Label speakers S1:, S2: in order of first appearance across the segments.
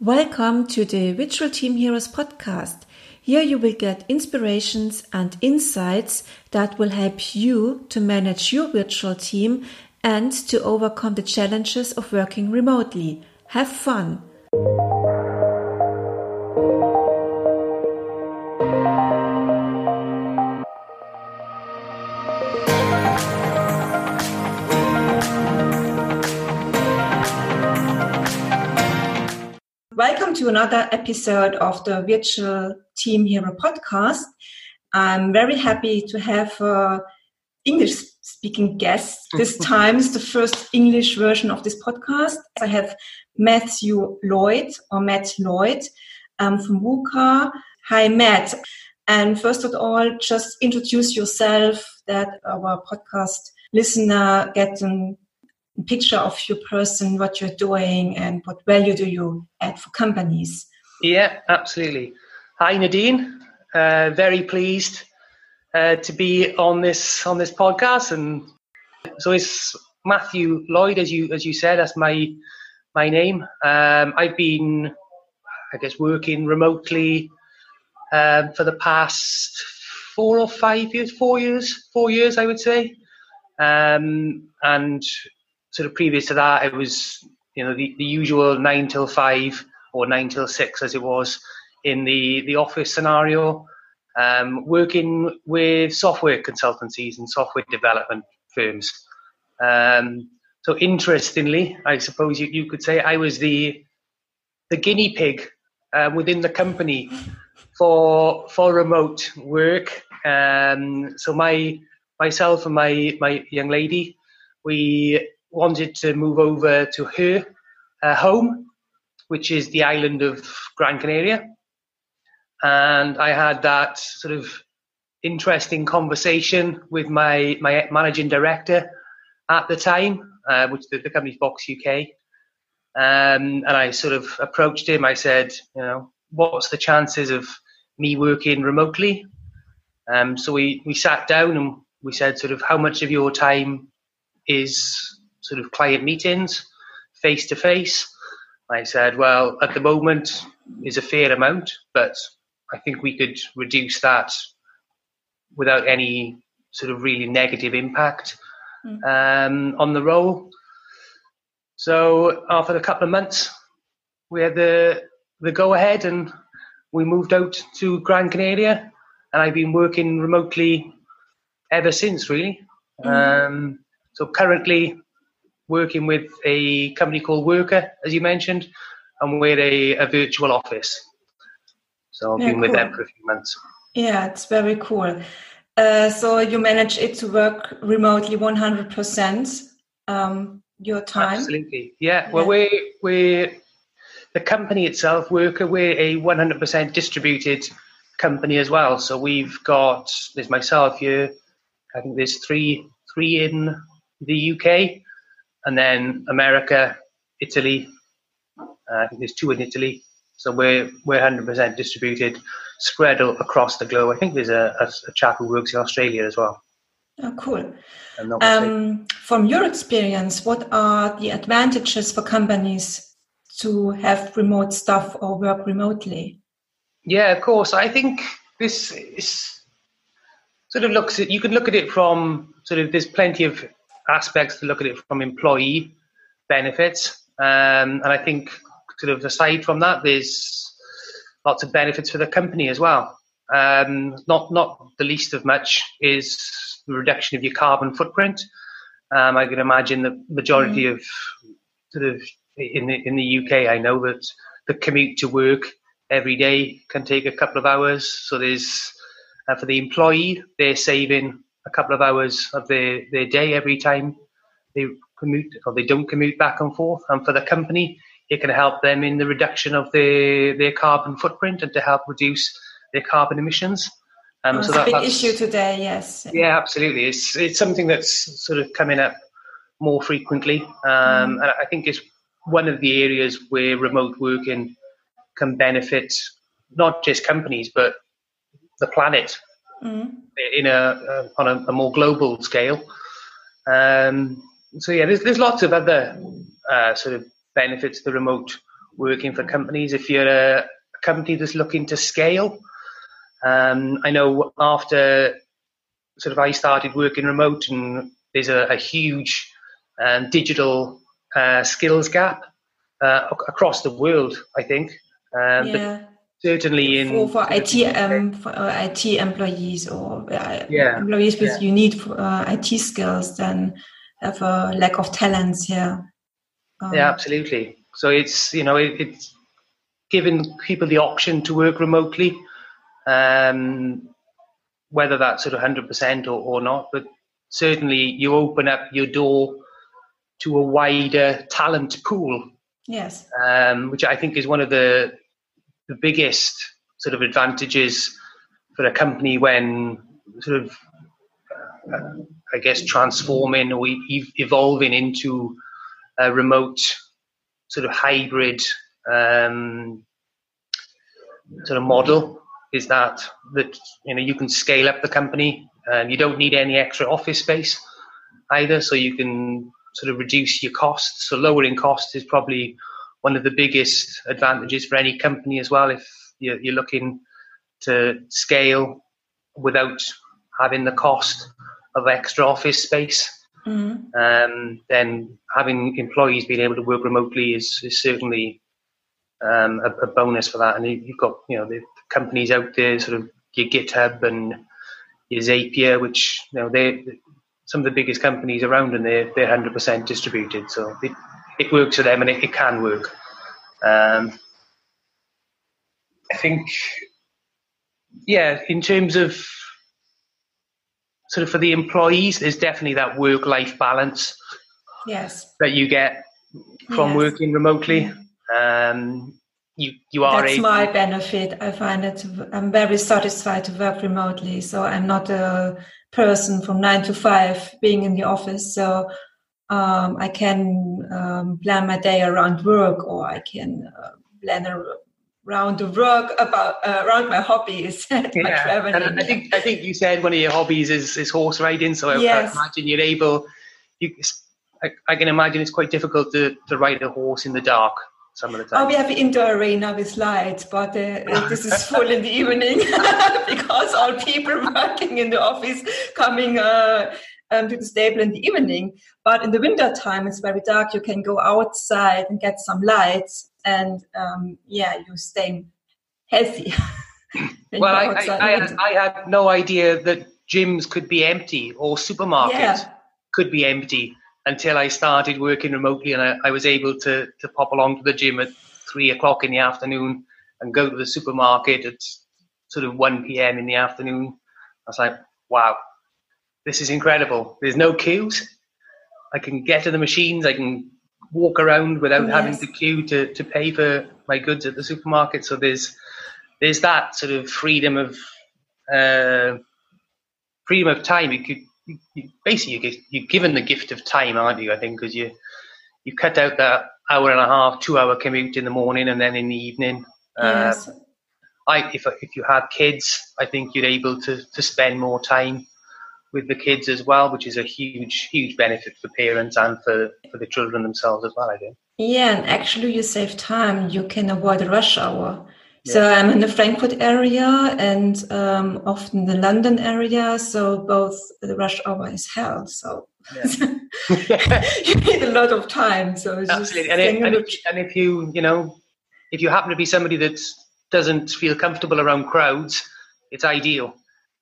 S1: Welcome to the Virtual Team Heroes podcast. Here you will get inspirations and insights that will help you to manage your virtual team and to overcome the challenges of working remotely. Have fun! Welcome to another episode of the Virtual Team Hero podcast. I'm very happy to have a English speaking guest. This time is the first English version of this podcast. I have Matthew Lloyd or Matt Lloyd um, from Wurkr. Hi, Matt. And first of all, just introduce yourself that our podcast listener get an picture of your person, what you're doing, and what value do you add for companies?
S2: Yeah, absolutely. Hi, Nadine. Uh, very pleased uh, to be on this on this podcast, and so it's Matthew Lloyd, as you as you said. That's my my name. Um, I've been, I guess, working remotely um, for the past four or five years, four years, four years, I would say. Um, and sort of previous to that, it was you know the, the usual nine till five or nine till six as it was in the the office scenario, um, working with software consultancies and software development firms. Um, so interestingly, I suppose you, you could say I was the the guinea pig uh, within the company for for remote work. Um, so my myself and my my young lady, we wanted to move over to her uh, home, which is the island of Gran Canaria. And I had that sort of interesting conversation with my, my managing director at the time, uh, which the, the company's Box UK. Um, and I sort of approached him. I said, you know, what's the chances of me working remotely? Um, so we, we sat down and we said, sort of, how much of your time is sort of client meetings face to face. I said, well, at the moment is a fair amount, but I think we could reduce that without any sort of really negative impact mm. um, on the role. So after a couple of months, we had the the go ahead and we moved out to Gran Canaria, and I've been working remotely ever since. Really. Mm. Um, so currently, working with a company called Wurkr, as you mentioned, and we're a, a virtual office. So I've yeah, been cool. with them for a few months.
S1: Yeah, it's very cool. Uh, so you manage it to work remotely 100% um, your time?
S2: Absolutely. Yeah. Well, we're, we're the company itself, Wurkr, we're a 100% distributed company as well. So we've got, there's myself here, I think there's three, three in the UK and then America, Italy. Uh, I think there's two in Italy. So we're we're 100% distributed, spread across the globe. I think there's a, a, a chap who works in Australia as well.
S1: Oh, cool. Um, from your experience, what are the advantages for companies to have remote staff or work remotely?
S2: Yeah, of course. I think this is sort of looks at you can look at it from sort of there's plenty of aspects to look at it from employee benefits. Um, and I think, sort of aside from that, there's lots of benefits for the company as well. Um, not not the least of much is the reduction of your carbon footprint. Um, I can imagine the majority mm. of sort of in the in the UK, I know that the commute to work every day can take a couple of hours. So there's uh, for the employee, they're saving a couple of hours of their, their day every time they commute or they don't commute back and forth. And for the company, it can help them in the reduction of their, their carbon footprint and to help reduce their carbon emissions.
S1: Um, so that, a big issue today, yes.
S2: Yeah, absolutely. It's it's something that's sort of coming up more frequently, um, mm. and I think it's one of the areas where remote working can benefit not just companies but the planet mm. in a uh, on a, a, more global scale. Um, so yeah, there's there's lots of other uh, sort of benefits to remote working for companies. If you're a, company that's looking to scale, um, I know after sort of I started working remote, and there's a, a huge um, digital uh, skills gap uh, across the world. I think, um, yeah. Certainly in
S1: for, for IT um, for uh, IT employees or uh, yeah. employees with yeah. unique uh, IT skills, then have a lack of talents here.
S2: Um, yeah, absolutely. So it's you know it, it's giving people the option to work remotely. Um, whether that's sort of 100% or, or not, but certainly you open up your door to a wider talent pool.
S1: Yes.
S2: Um, which I think is one of the the biggest sort of advantages for a company when sort of, uh, I guess, transforming or evolving into a remote sort of hybrid um, sort of model is that that you know you can scale up the company and you don't need any extra office space either, so you can sort of reduce your costs. So lowering costs is probably one of the biggest advantages for any company as well. If you're, you're looking to scale without having the cost of extra office space, mm-hmm. um, then having employees being able to work remotely is, is certainly um, a, a, bonus for that. And you've got you know the companies out there, sort of your GitHub and your Zapier, which you know they some of the biggest companies around, and they're they're hundred percent distributed, so it, it works for them, and it, it can work. Um, I think, yeah, in terms of sort of for the employees, there's definitely that work-life balance.
S1: Yes.
S2: That you get from yes. working remotely. Um, you you are
S1: that's my benefit i find it i'm very satisfied to work remotely so i'm not a person from nine to five being in the office so um, i can um, plan my day around work or i can uh, plan around the work about uh, around my hobbies
S2: yeah. and i think i think you said one of your hobbies is, is horse riding so yes. I, imagine you're able you I, I can imagine it's quite difficult to, to ride a horse in the dark some of the time.
S1: Oh, we have indoor arena with lights, but uh, this is full in the evening because all people working in the office coming uh, um, to the stable in the evening. But in the winter time, it's very dark. You can go outside and get some lights, and um, yeah, you stay healthy.
S2: well, I, I, I, had, I, had, no idea that gyms could be empty or supermarkets yeah. could be empty until I started working remotely and I, I, was able to, to pop along to the gym at three o'clock in the afternoon and go to the supermarket at sort of 1 p.m. in the afternoon. I was like, wow, this is incredible. There's no queues. I can get to the machines. I can walk around without yes. having to queue to, to pay for my goods at the supermarket. So there's there's that sort of freedom of uh, freedom of time. You could you, basically you're given the gift of time, aren't you? I think because you you cut out that hour and a half, two hour commute in the morning and then in the evening.
S1: Yes.
S2: Uh, I if if you had kids, I think you're able to to spend more time with the kids as well, which is a huge huge benefit for parents and for for the children themselves as well. I think.
S1: Yeah, and actually you save time. You can avoid a rush hour. So I'm in the Frankfurt area and um, often the London area. So both the rush hour is hell. So yeah. you need a lot of time. So
S2: absolutely. And if, and, if, and if you you know if you happen to be somebody that doesn't feel comfortable around crowds, it's ideal.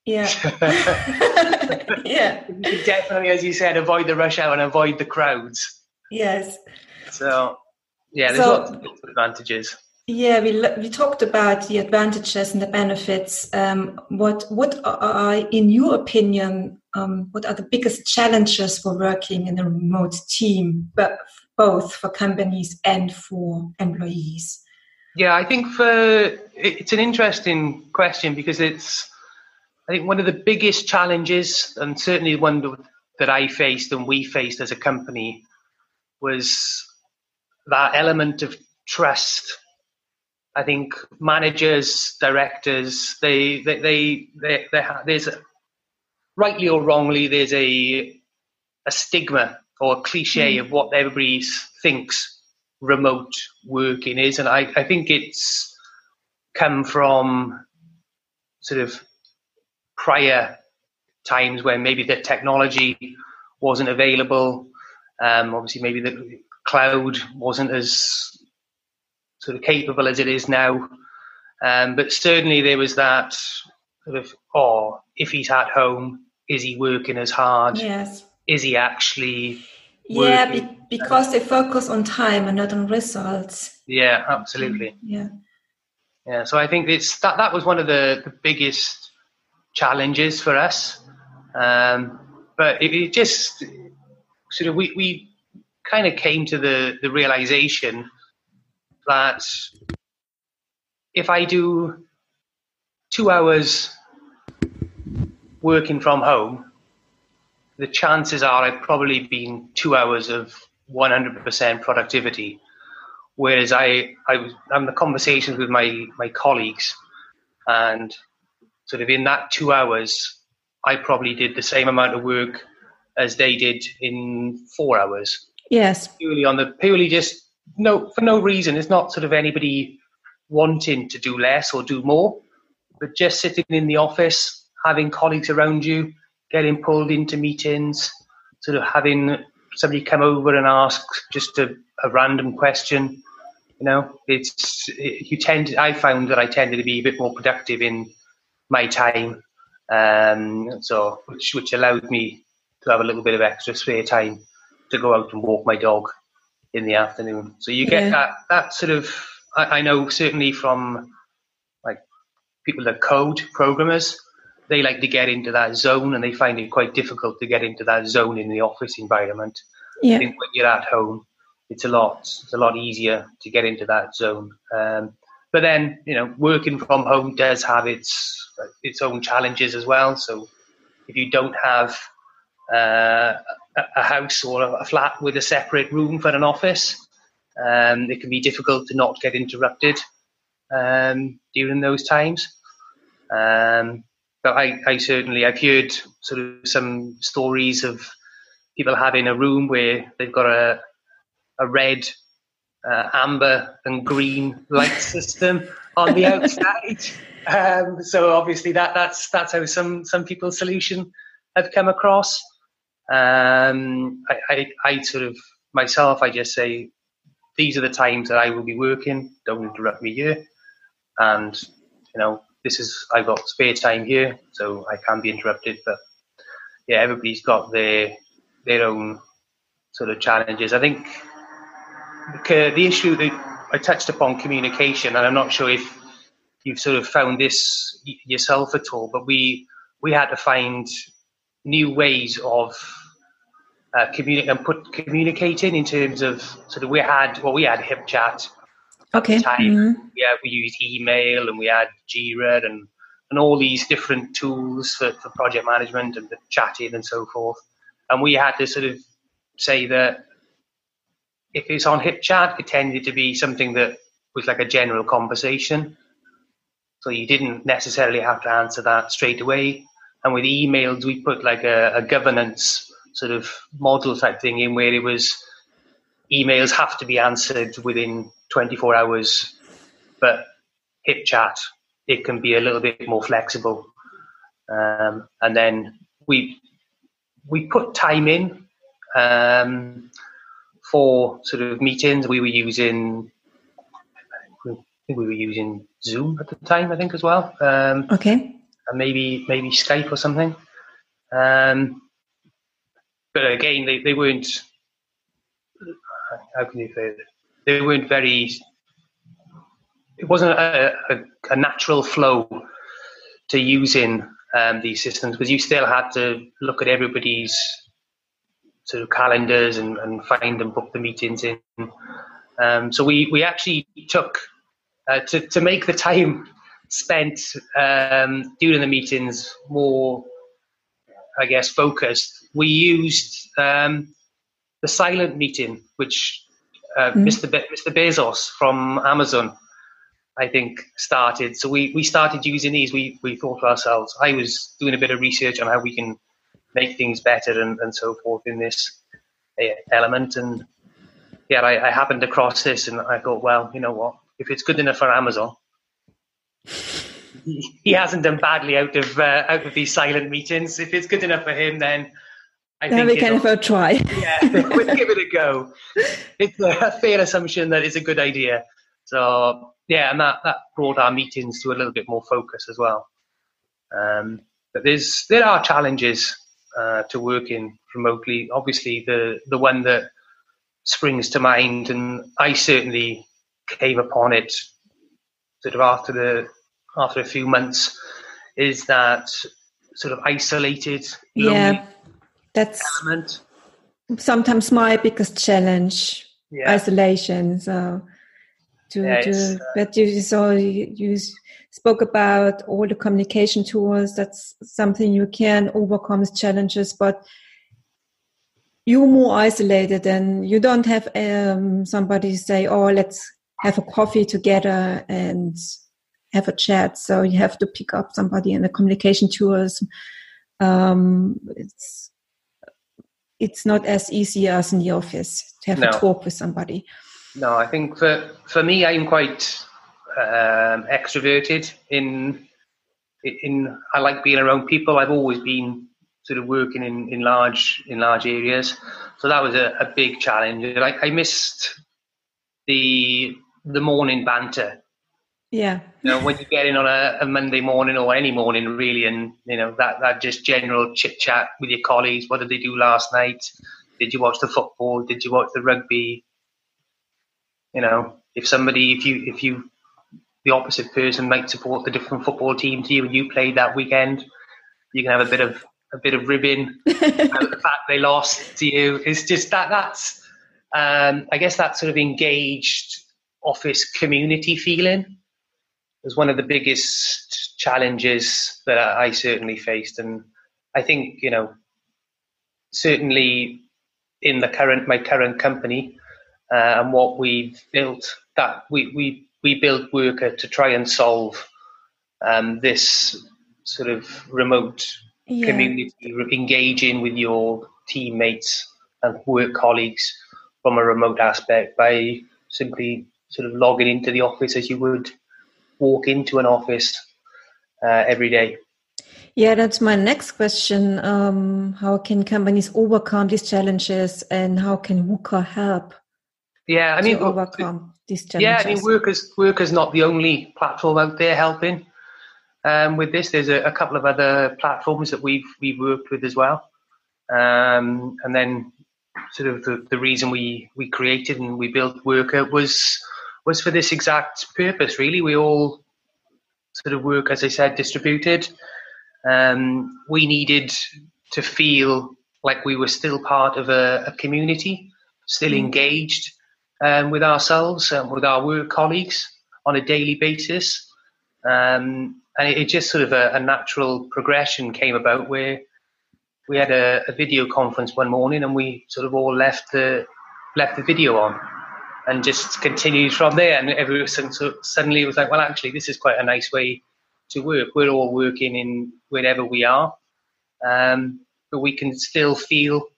S1: Yeah. yeah.
S2: definitely, as you said, avoid the rush hour and avoid the crowds.
S1: Yes.
S2: So, yeah, there's so, lots of advantages.
S1: Yeah, we we talked about the advantages and the benefits. Um, what what are, in your opinion, um, what are the biggest challenges for working in a remote team, but both for companies and for employees?
S2: Yeah, I think for it's an interesting question because it's I think one of the biggest challenges, and certainly one that I faced and we faced as a company, was that element of trust I think managers, directors, they, they, they, they, they there's a, rightly or wrongly, there's a, a stigma or a cliche mm. of what everybody thinks remote working is, and I, I think it's come from sort of prior times where maybe the technology wasn't available. Um, obviously, maybe the cloud wasn't as sort of capable as it is now. Um, but certainly there was that sort of, oh, if he's at home, is he working as hard?
S1: Yes.
S2: Is he actually?
S1: Yeah, be- because they focus on time and not on results.
S2: Yeah, absolutely.
S1: Yeah.
S2: Yeah. So I think it's that that was one of the, the biggest challenges for us. Um, but it, it just sort of we, we kind of came to the, the realization that if I do two hours working from home, the chances are I've probably been two hours of 100% productivity. Whereas I, I was having the conversations with my, my colleagues, and sort of in that two hours, I probably did the same amount of work as they did in four hours.
S1: Yes.
S2: Purely on the purely just no for no reason. It's not sort of anybody wanting to do less or do more, but just sitting in the office, having colleagues around you, getting pulled into meetings, sort of having somebody come over and ask just a, a random question. You know, it's it, you tend. I found that I tended to be a bit more productive in my time, um, so which which allowed me to have a little bit of extra spare time to go out and walk my dog in the afternoon. So you get yeah. that that sort of I, I know certainly from like people that code programmers, they like to get into that zone and they find it quite difficult to get into that zone in the office environment.
S1: Yeah.
S2: I think when you're at home, it's a lot it's a lot easier to get into that zone. Um, but then you know, working from home does have its its own challenges as well. So if you don't have uh, a house or a flat with a separate room for an office, um, it can be difficult to not get interrupted um, during those times. Um, but I, I, certainly I've heard sort of some stories of people having a room where they've got a a red, uh, amber, and green light system on the outside. Um, so obviously that that's that's how some some people's solution have come across. Um, I, I, I sort of myself, I just say these are the times that I will be working. Don't interrupt me here. And, you know, this is, I've got spare time here, so I can be interrupted. But yeah, everybody's got their, their own sort of challenges. I think the, issue that I touched upon communication, and I'm not sure if you've sort of found this yourself at all, but we, we had to find new ways of uh, communi- and put communicating in terms of sort of we had well we had HipChat
S1: okay.
S2: time. Mm-hmm. Yeah, we used email and we had Jira and and all these different tools for, for project management and chatting and so forth. And we had to sort of say that if it's on HipChat, it tended to be something that was like a general conversation. So you didn't necessarily have to answer that straight away. And with emails, we put like a, a governance sort of model type thing in where it was emails have to be answered within 24 hours, but HipChat, it can be a little bit more flexible. Um, and then we we put time in um, for sort of meetings. We were using I think we were using Zoom at the time, I think as well. Um,
S1: okay.
S2: And maybe maybe Skype or something. Um, but again, they, they weren't. How can you say it? They weren't very. It wasn't a, a, a natural flow to using um, these systems because you still had to look at everybody's sort of calendars and, and find and book the meetings in. Um, so we, we actually took uh, to to make the time spent um, during the meetings more, I guess, focused we used um, the silent meeting, which uh, mm. Mr. Be- Mr. Bezos from Amazon, I think, started. So we, we started using these. We, we thought to ourselves, I was doing a bit of research on how we can make things better and, and so forth in this uh, element. And yeah, I, I happened across this and I thought, well, you know what? If it's good enough for Amazon, he, hasn't done badly out of uh, out of these silent meetings. If it's good enough for him, then
S1: I then think we can have a try.
S2: yeah, we'll give it a go. It's a fair assumption that it's a good idea. So yeah, and that, that brought our meetings to a little bit more focus as well. Um, but there's there are challenges uh, to working remotely. Obviously, the the one that springs to mind, and I certainly came upon it sort of after the after a few months, is that sort of isolated,
S1: yeah, that's element. sometimes my biggest challenge, yeah. isolation. So to, yeah, to uh, but you so you, spoke about all the communication tools. That's something you can overcome challenges, but you're more isolated and you don't have um, somebody say, "Oh, let's have a coffee together and have a chat." So you have to pick up somebody in the communication tools. Um, it's it's not as easy as in the office to have no. a talk with somebody.
S2: No, I think for for me, I'm quite um, extroverted. In in I like being around people. I've always been sort of working in, in large in large areas, so that was a, a big challenge. I, I missed the the morning banter.
S1: Yeah.
S2: You know, when you get in on a, a, Monday morning or any morning really, and you know that that just general chit chat with your colleagues. What did they do last night? Did you watch the football? Did you watch the rugby? You know, if somebody, if you, if you, the opposite person might support the different football team to you, and you played that weekend, you can have a bit of a bit of ribbing about the fact they lost to you. It's just that that's, um, I guess, that sort of engaged office community feeling was one of the biggest challenges that I certainly faced, and I think you know, certainly in the current my current company, uh, and what we've built that we we we built Wurkr to try and solve um, this sort of remote yeah. community engaging with your teammates and work colleagues from a remote aspect by simply sort of logging into the office as you would walk into an office uh, every day.
S1: Yeah, that's my next question. Um, how can companies overcome these challenges and how can Wurkr help?
S2: Yeah, I mean,
S1: overcome these challenges.
S2: Yeah, I mean, Wurkr's Wurkr's not the only platform out there helping um, with this. There's a, a, couple of other platforms that we've we've worked with as well, um, and then sort of the, the reason we we created and we built Wurkr was was for this exact purpose. Really, we all sort of work, as I said, distributed. Um, we needed to feel like we were still part of a, a community, still mm. engaged um, with ourselves and with our work colleagues on a daily basis. Um, and it, it, just sort of a, a, natural progression came about where we had a, a, video conference one morning and we sort of all left the left the video on and just continued from there. And every suddenly it was like, well, actually, this is quite a nice way to work. We're all working in wherever we are, um, but we can still feel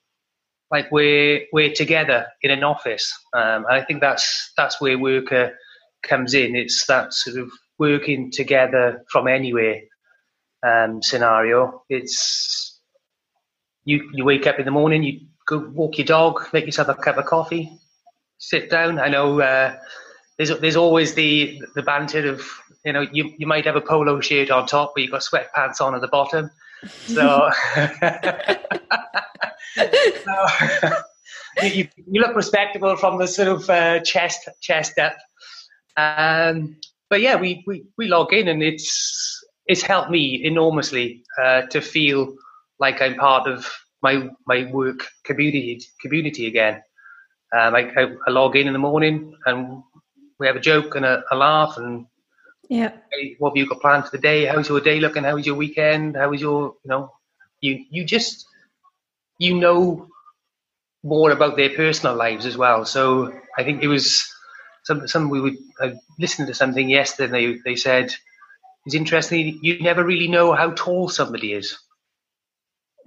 S2: like we're we're together in an office. Um, and I think that's that's where Wurkr comes in. It's that sort of working together from anywhere um, scenario. It's you you wake up in the morning, you go walk your dog, make yourself a cup of coffee, sit down. I know uh, there's there's always the the banter of you know you you might have a polo shirt on top, but you've got sweatpants on at the bottom. So so, you, you, look respectable from the sort of uh, chest chest up. Um, but yeah, we, we, we log in and it's it's helped me enormously uh, to feel like I'm part of my my work community community again. Um, I, I, I, log in in the morning and we have a joke and a, a laugh and
S1: yeah.
S2: Hey, what have you got planned for the day? How's your day looking? How was your weekend? How was your you know you you just you know more about their personal lives as well. So I think it was some some we would I listened to something yesterday. They they said it's interesting. You never really know how tall somebody is.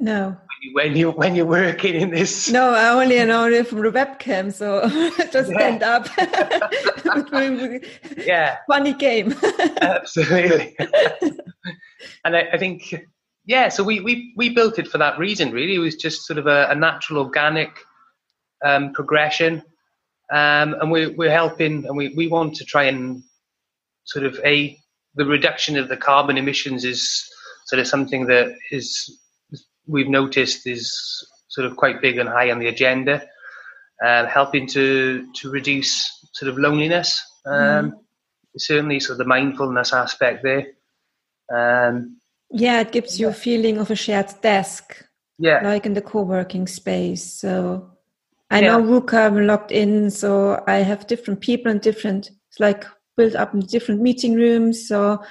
S1: No.
S2: When you when you're working in this.
S1: No, I only know it from the webcam, so just stand up.
S2: yeah.
S1: Funny game.
S2: Absolutely. and I, I, think, yeah. So we we we built it for that reason. Really, it was just sort of a, a natural, organic um, progression, um, and we, we're helping, and we we want to try and sort of a the reduction of the carbon emissions is sort of something that is we've noticed is sort of quite big and high on the agenda, uh, helping to to reduce sort of loneliness. Um, mm. Certainly, sort of the mindfulness aspect there. Um,
S1: yeah, it gives you a feeling of a shared desk.
S2: Yeah,
S1: like in the co-working space. So I yeah. know Wurkr, I'm logged in, so I have different people and different. It's like built up in different meeting rooms. So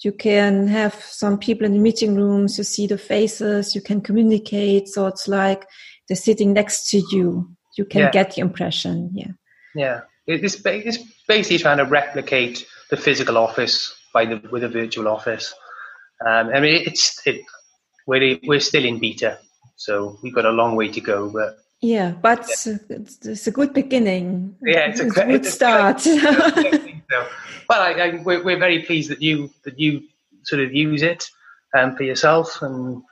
S1: you can have some people in the meeting rooms, you see the faces, you can communicate. So it's like they're sitting next to you. You can yeah. get the impression. Yeah.
S2: Yeah. It's, it's basically trying to replicate the physical office by the, with a virtual office. Um, I mean, it's, it, we're, we're still in beta, so we've got a long way to go, but
S1: yeah, but yeah. It's, it's, a good beginning.
S2: Yeah, it's,
S1: it's
S2: a,
S1: good start.
S2: well, I, I, we're, we're, very pleased that you that you sort of use it um, for yourself and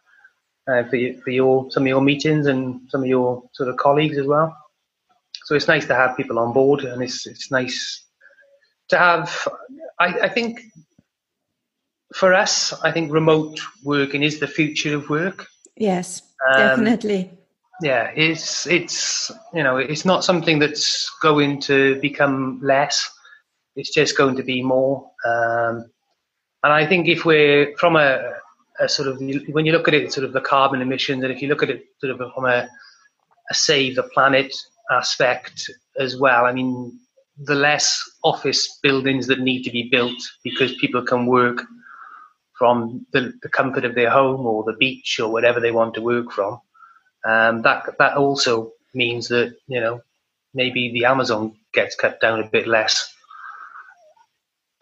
S2: uh, for, your, for your some of your meetings and some of your sort of colleagues as well. So it's nice to have people on board, and it's it's nice to have. I, I think for us, I think remote working is the future of work.
S1: Yes, um, definitely.
S2: Yeah, it's it's you know it's not something that's going to become less. It's just going to be more. Um, and I think if we're from a, a sort of when you look at it, sort of the carbon emissions, and if you look at it sort of from a, a save the planet aspect as well, I mean, the less office buildings that need to be built because people can work from the, the comfort of their home or the beach or whatever they want to work from. Um, that that also means that you know maybe the Amazon gets cut down a bit less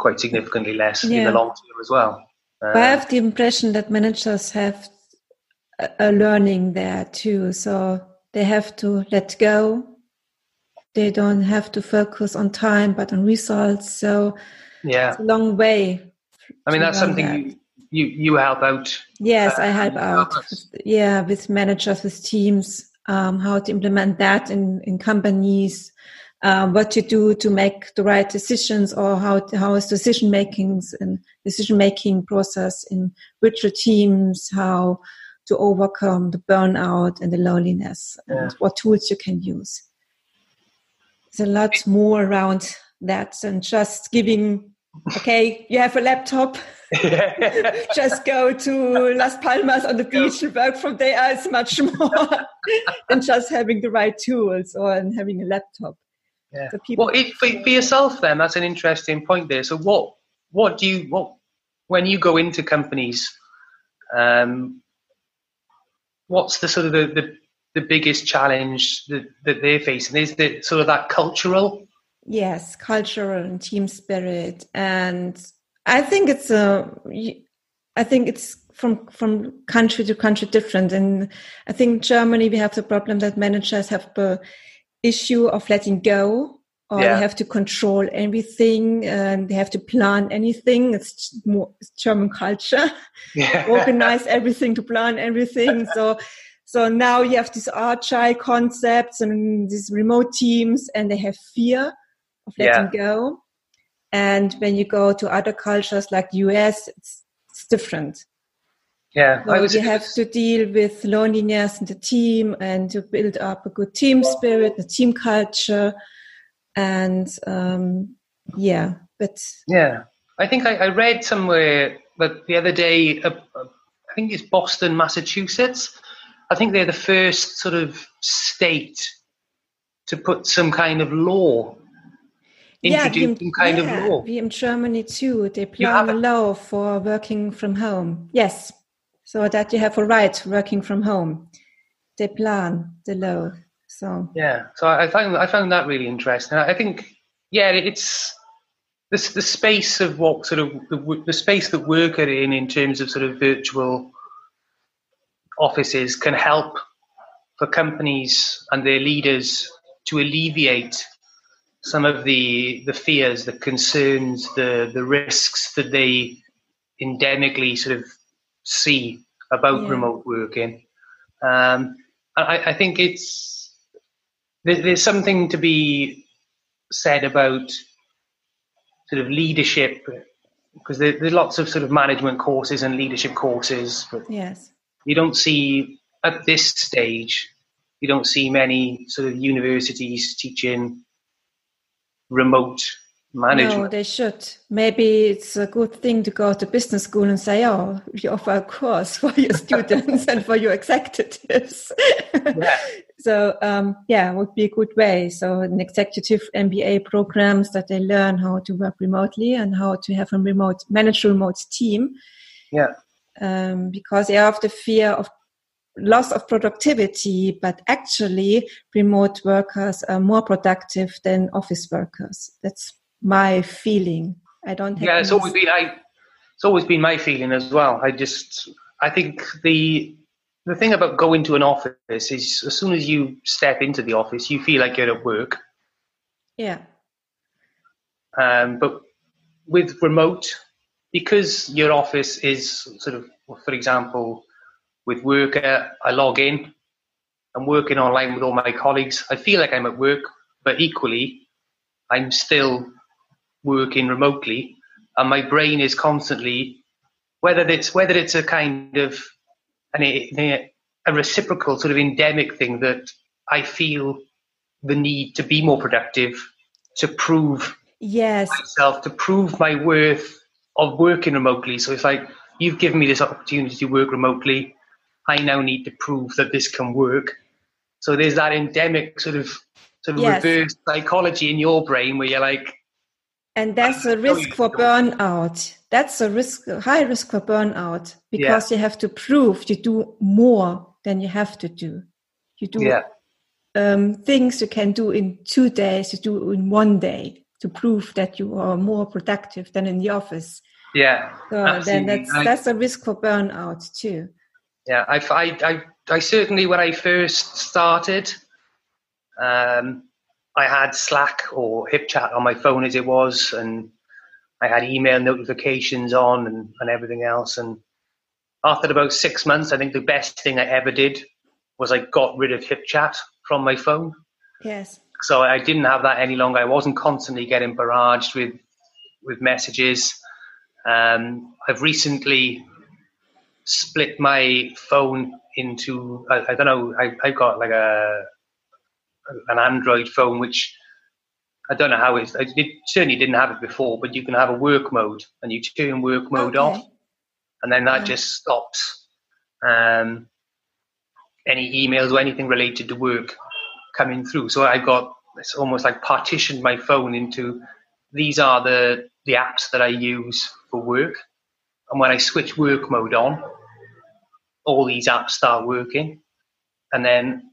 S2: quite significantly less yeah. in the long term as well.
S1: Um, I have the impression that managers have a learning there too. So they have to let go. They don't have to focus on time, but on results. So
S2: yeah,
S1: it's a long way.
S2: I mean, that's something that. you, you, you help out.
S1: Yes, uh, I help out. With, yeah, with managers, with teams, um, how to implement that in, in companies, uh, what to do to make the right decisions or how how is decision making and decision making process in virtual teams how to overcome the burnout and the loneliness yeah. and what tools you can use. There's a lot more around that than just giving okay you have a laptop. Just go to las palmas on the beach and work from there. Is much more than just having the right tools or having a laptop
S2: yeah. Well, if, for, for yourself, then that's an interesting point there. So, what what do you what when you go into companies? Um, what's the sort of the, the, the biggest challenge that, that they're facing? Is it sort of that cultural?
S1: Yes, cultural and team spirit, and I think it's a. I think it's from from country to country different. And I think Germany we have the problem that managers have the issue of letting go or yeah. they have to control everything and they have to plan anything it's more it's german culture yeah. organize everything to plan everything so so now you have these agile concepts and these remote teams and they have fear of letting yeah. go and when you go to other cultures like us it's, it's different
S2: yeah,
S1: so you have to deal with loneliness in the team and to build up a good team spirit, a team culture, and um, yeah, but
S2: yeah, I think I, I, read somewhere that the other day, uh, uh, I think it's Boston, Massachusetts. I think they're the first sort of state to put some kind of law
S1: yeah, some kind yeah, of law. We in Germany too. They plan a law for working from home. Yes so that you have a right working from home. the plan the law. So
S2: yeah, so I found I found that really interesting. I think yeah, it's the the space of what sort of the, the space that work are in in terms of sort of virtual offices can help for companies and their leaders to alleviate some of the the fears, the concerns, the the risks that they endemically sort of see about yeah. remote working. Um, I, I, think it's there, there's something to be said about sort of leadership because there, there's lots of sort of management courses and leadership courses.
S1: But yes,
S2: you don't see at this stage. You don't see many sort of universities teaching remote management.
S1: No, they should. Maybe it's a good thing to go to business school and say, "Oh, we offer a course for your students and for your executives." Yeah. so, um, yeah, would be a good way. So, an executive MBA programs that they learn how to work remotely and how to have a remote manage a remote team.
S2: Yeah.
S1: Um, because they have the fear of loss of productivity, but actually remote workers are more productive than office workers. That's my feeling. I don't.
S2: yeah, it's always been I. It's always been my feeling as well. I just I think the the thing about going to an office is as soon as you step into the office, you feel like you're at work.
S1: Yeah.
S2: Um, but with remote, because your office is sort of, for example, with Wurkr, I log in. I'm working online with all my colleagues. I feel like I'm at work, but equally, I'm still working remotely, and my brain is constantly, whether it's whether it's a kind of an, a, a reciprocal sort of endemic thing that I feel the need to be more productive, to prove
S1: yes
S2: myself, to prove my worth of working remotely. So it's like you've given me this opportunity to work remotely. I now need to prove that this can work. So there's that endemic sort of sort of yes. reverse psychology in your brain where you're like,
S1: and that's a risk for burnout. That's a risk, high risk for burnout because yeah. you have to prove you do more than you have to do. You do yeah. um, things you can do in two days, you do in one day to prove that you are more productive than in the office.
S2: Yeah.
S1: So then that's that's a risk for burnout too.
S2: Yeah, I, I, I, I certainly when I first started, um, I had Slack or HipChat on my phone as it was, and I had email notifications on and, and everything else. And after about six months, I think the best thing I ever did was I got rid of HipChat from my phone.
S1: Yes.
S2: So I didn't have that any longer. I wasn't constantly getting barraged with with messages. Um, I've recently split my phone into I, I don't know I, I've got like a an Android phone which I don't know how it's I certainly didn't have it before but you can have a work mode and you turn work mode okay. off and then that yeah. just stops um, any emails or anything related to work coming through so I've got it's almost like partitioned my phone into these are the the apps that I use for work and when I switch work mode on, all these apps start working. And then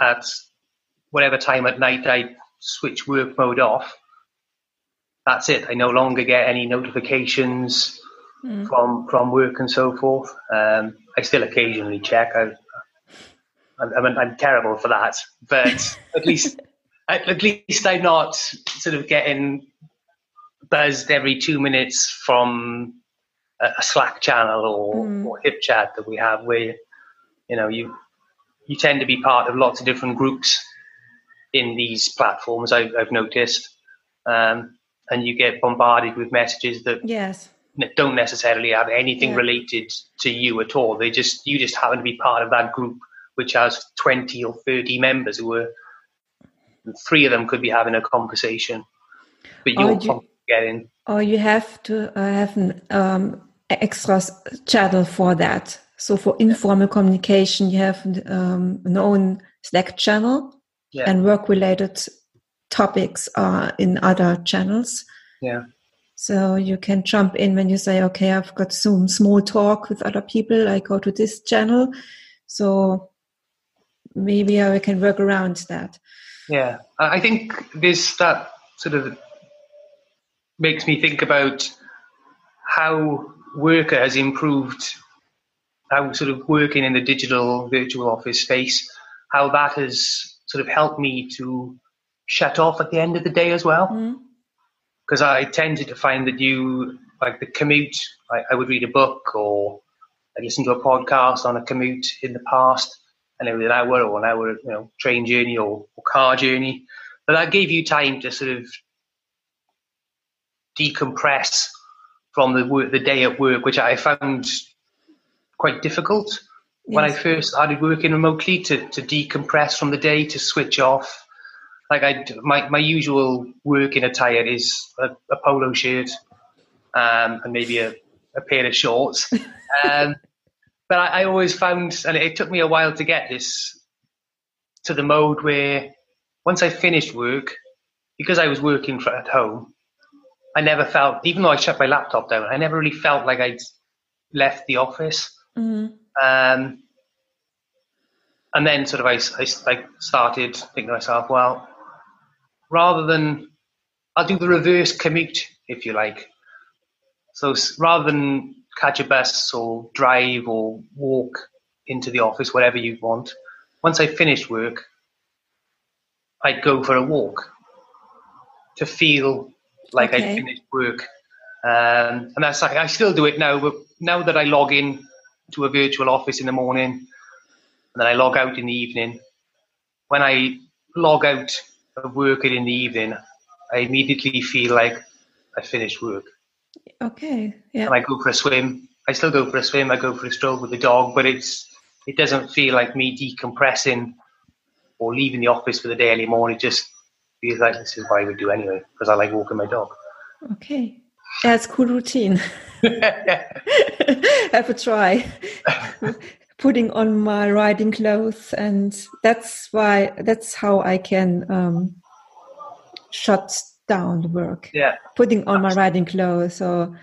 S2: at whatever time at night I switch work mode off, that's it. I no longer get any notifications mm. from from work and so forth. Um, I still occasionally check. I, I'm, I'm, I'm terrible for that, but at least at least I'm not sort of getting buzzed every two minutes from a Slack channel or, mm. or HipChat that we have where you know you you tend to be part of lots of different groups in these platforms. I've, I've noticed, um, and you get bombarded with messages that
S1: yes
S2: don't necessarily have anything yeah. related to you at all. They just you just happen to be part of that group which has twenty or thirty members who are three of them could be having a conversation, but you're you, getting.
S1: Or you have to uh, have an um, extra channel for that. So for informal communication, you have um, an own Slack channel, yeah. and work-related topics are in other channels.
S2: Yeah.
S1: So you can jump in when you say, "Okay, I've got some small talk with other people. I go to this channel." So maybe I can work around that.
S2: Yeah, I think this that sort of makes me think about how Wurkr has improved how sort of working in the digital virtual office space, how that has sort of helped me to shut off at the end of the day as well. Because mm. I tended to find that you, like the commute, I, I would read a book or I listened to a podcast on a commute in the past, and it was an hour or an hour, you know, train journey or, or car journey. But that gave you time to sort of decompress from the work, the day at work, which I found quite difficult yes. when I first started working remotely to, to decompress from the day, to switch off. Like I, my, my usual working attire is a, a polo shirt um, and maybe a, a pair of shorts. Um, but I, I, always found, and it took me a while to get this to the mode where once I finished work, because I was working for, at home, I never felt, even though I shut my laptop down, I never really felt like I'd left the office. Mm-hmm. Um, and then sort of I, I, I started thinking to myself, well, rather than, I'll do the reverse commute, if you like. So rather than catch a bus or drive or walk into the office, whatever you want, once I finish work, I'd go for a walk to feel like okay. I finished work. Um, and that's like, I still do it now, but now that I log in to a virtual office in the morning and then I log out in the evening, when I log out of work in the evening, I immediately feel like I finished work.
S1: Okay. Yeah.
S2: And I go for a swim. I still go for a swim. I go for a stroll with the dog, but it's it doesn't feel like me decompressing or leaving the office for the day anymore. It just feels like this is what I would do anyway because I like walking my dog.
S1: Okay. It's cool routine. Have a try. Putting on my riding clothes, and that's why that's how I can um, shut down the work.
S2: Yeah.
S1: Putting on my riding clothes. So,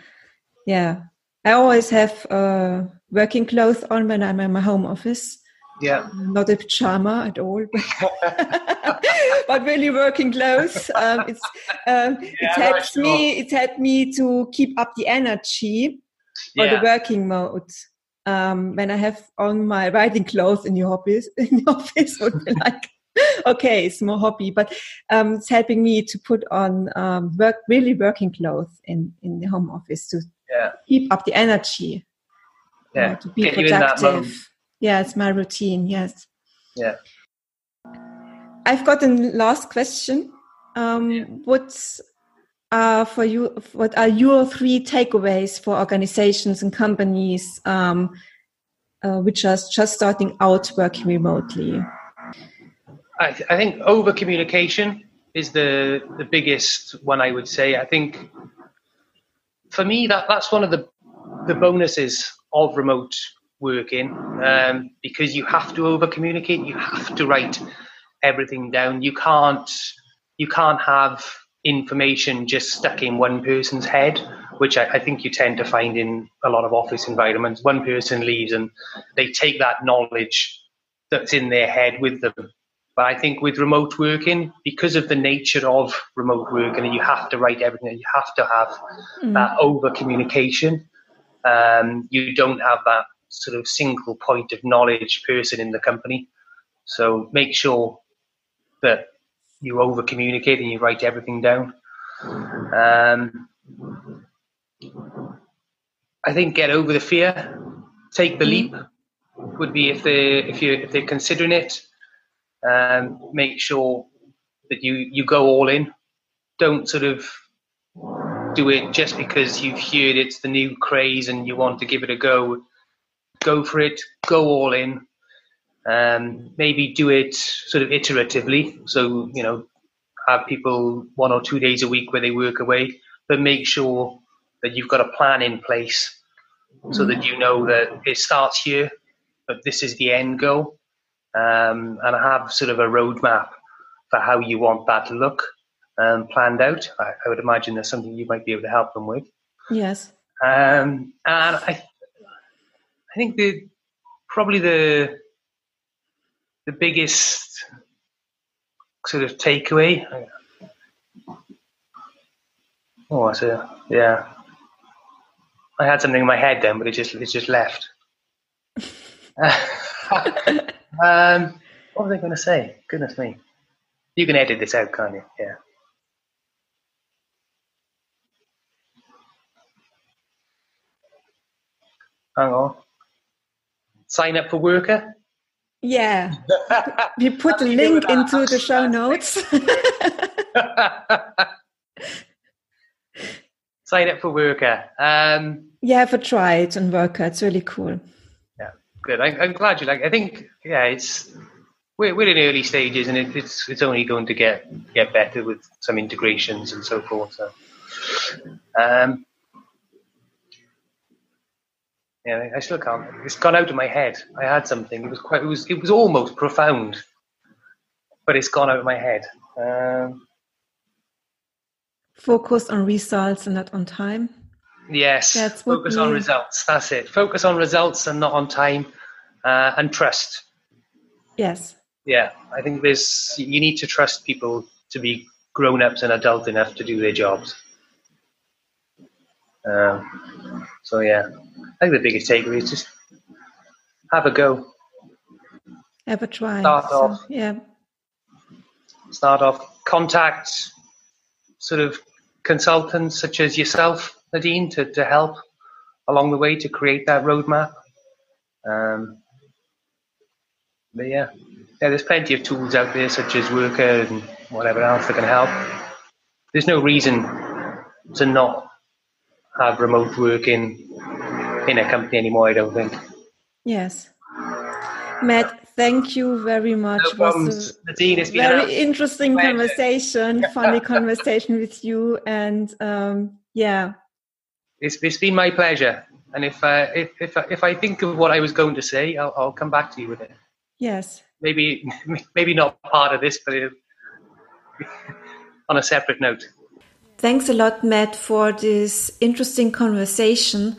S1: yeah, I always have uh, working clothes on when I'm in my home office.
S2: Yeah.
S1: Not a pajama at all, but, really working clothes. Um, it's um, yeah, it helps sure. me. It helped me to keep up the energy yeah. the working mode. Um, when I have on my riding clothes in your office, in the office would be like, okay, it's more hobby, but um, it's helping me to put on um, work really working clothes in in the home office to
S2: yeah.
S1: keep up the energy.
S2: Yeah,
S1: uh, to be Get productive yeah, it's my routine. Yes.
S2: Yeah.
S1: I've got a last question. Um, yeah. What's uh, for you? What are your three takeaways for organizations and companies um, uh, which are just starting out working remotely?
S2: I, th- I think over communication is the the biggest one. I would say. I think for me that that's one of the the bonuses of remote working um, because you have to over communicate. You have to write everything down. You can't you can't have information just stuck in one person's head, which I, I, think you tend to find in a lot of office environments. One person leaves and they take that knowledge that's in their head with them. But I think with remote working, because of the nature of remote working, you have to write everything. You have to have mm. that over communication. Um, you don't have that sort of single point of knowledge person in the company. So make sure that you over communicate and you write everything down. Um, I think get over the fear, take the leap would be if they if you if they're considering it. Um, make sure that you you go all in. Don't sort of do it just because you've heard it's the new craze and you want to give it a go go for it, go all in. Um, maybe do it sort of iteratively. So, you know, have people one or two days a week where they work away, but make sure that you've got a plan in place so that you know that it starts here, but this is the end goal. Um, and have sort of a roadmap for how you want that to look um, planned out. I, I, would imagine there's something you might be able to help them with.
S1: Yes.
S2: Um, and I I think the probably the the biggest sort of takeaway. Oh, I see. Yeah, I had something in my head then, but it just it just left. um, what was I going to say? Goodness me. You can edit this out, can't you? Yeah. Hang on. Sign up for Wurkr?
S1: Yeah. we put a link into the show notes.
S2: Sign up for Wurkr. Um,
S1: yeah, for try it on Wurkr. It's really cool.
S2: Yeah, good. I, I'm glad you like. I think yeah, it's we're, we're in early stages, and it, it's it's only going to get get better with some integrations and so forth. So, um, yeah, I still can't. It's gone out of my head. I had something. It was quite. It was. It was almost profound, but it's gone out of my head. Um,
S1: Focus on results and not on time.
S2: Yes, That's focus on results. That's it. Focus on results and not on time, uh, and trust.
S1: Yes.
S2: Yeah, I think there's. You need to trust people to be grown ups and adult enough to do their jobs. Um, so yeah, I think the biggest takeaway is just have a go.
S1: Have a try.
S2: Start
S1: so,
S2: off.
S1: Yeah.
S2: Start off. Contact sort of consultants such as yourself, Nadine, to, to help along the way to create that roadmap. Um, but yeah, yeah, there's plenty of tools out there such as Wurkr and whatever else that can help. There's no reason to not have remote working in in a company anymore, I don't think.
S1: Yes. Matt, thank you very much.
S2: No problems. Nadine, it's
S1: been very interesting conversation, funny conversation with you, and um, yeah.
S2: It's, it's been my pleasure. And if, uh, if, if, if I think of what I was going to say, I'll, I'll come back to you with it.
S1: Yes.
S2: Maybe, maybe not part of this, but on a separate note.
S1: Thanks a lot, Matt, for this interesting conversation.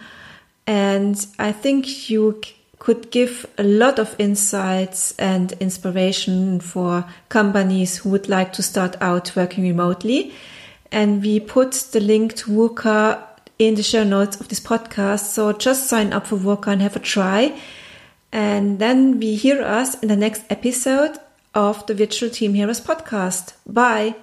S1: And I think you could give a lot of insights and inspiration for companies who would like to start out working remotely. And we put the link to Wurkr in the show notes of this podcast. So just sign up for Wurkr and have a try. And then we hear us in the next episode of the Virtual Team Heroes podcast. Bye.